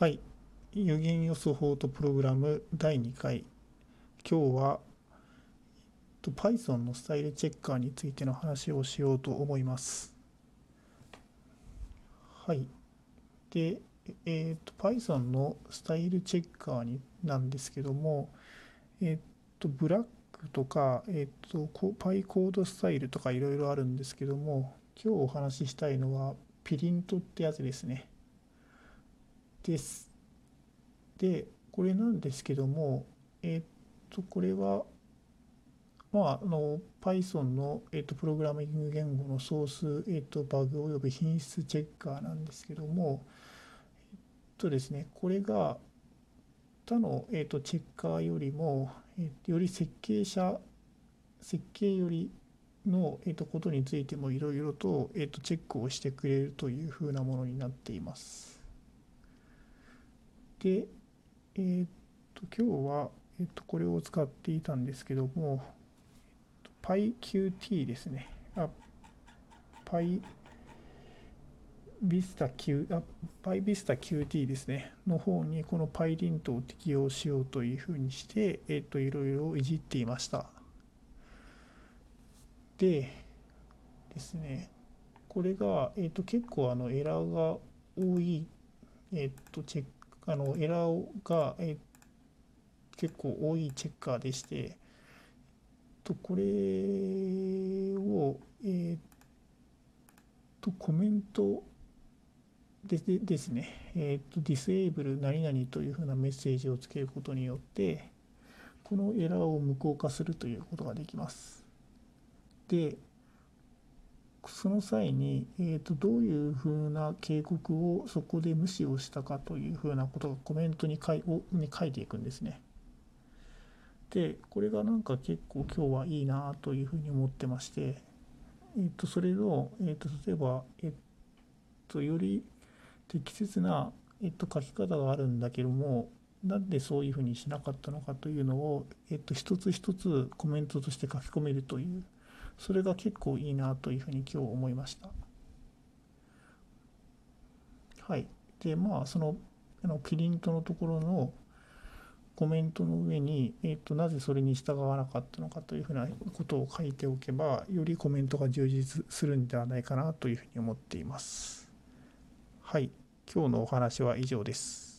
はい。有限予想法とプログラム第2回。今日は、えっと Python のスタイルチェッカーについての話をしようと思います。はい。で、えっと Python のスタイルチェッカーになんですけども、えっと、ブラックとか、えっと、こ PyCode スタイルとかいろいろあるんですけども、今日お話ししたいのは、ピリントってやつですね。です。で、これなんですけども、えっと、これは、まあ、あの、Python の、えっと、プログラミング言語のソース、えっと、バグおよび品質チェッカーなんですけども、えっとですね、これが他の、えっと、チェッカーよりも、えっと、より設計者、設計よりの、えっと、ことについてもいろいろと、えっと、チェックをしてくれるというふうなものになっています。で、えーっと、今日は、えっと、これを使っていたんですけども、PyQt ですね。あ、Py、Vista Q、あ、PyVista QT ですね。の方にこの PyLint を適用しようというふうにして、えっと、いろいろいじっていました。で、ですね、これが、えっと、結構あのエラーが多い、えっと、チェック、あのエラーが、え結構多いチェッカーでして、と、これを、えっと、コメントででですね、えっと、disable 何々というふうなメッセージをつけることによって、このエラーを無効化するということができます。で、その際に、えー、とどういうふうな警告をそこで無視をしたかというふうなことがコメントに書いに書いていくんですね。で、これがなんか結構今日はいいなというふうに思ってまして、えー、とそれの、えー、と例えば、えー、とより適切な、えー、と書き方があるんだけども、なんでそういうふうにしなかったのかというのを、えー、と一つ一つコメントとして書き込めるという。それが結構いいなというふうに今日思いました。はい。で、まあ、その、あのピリントのところのコメントの上に、えっ、と、なぜそれに従わなかったのかというふうなことを書いておけば、よりコメントが充実するんではないかなというふうに思っています。はい。今日のお話は以上です。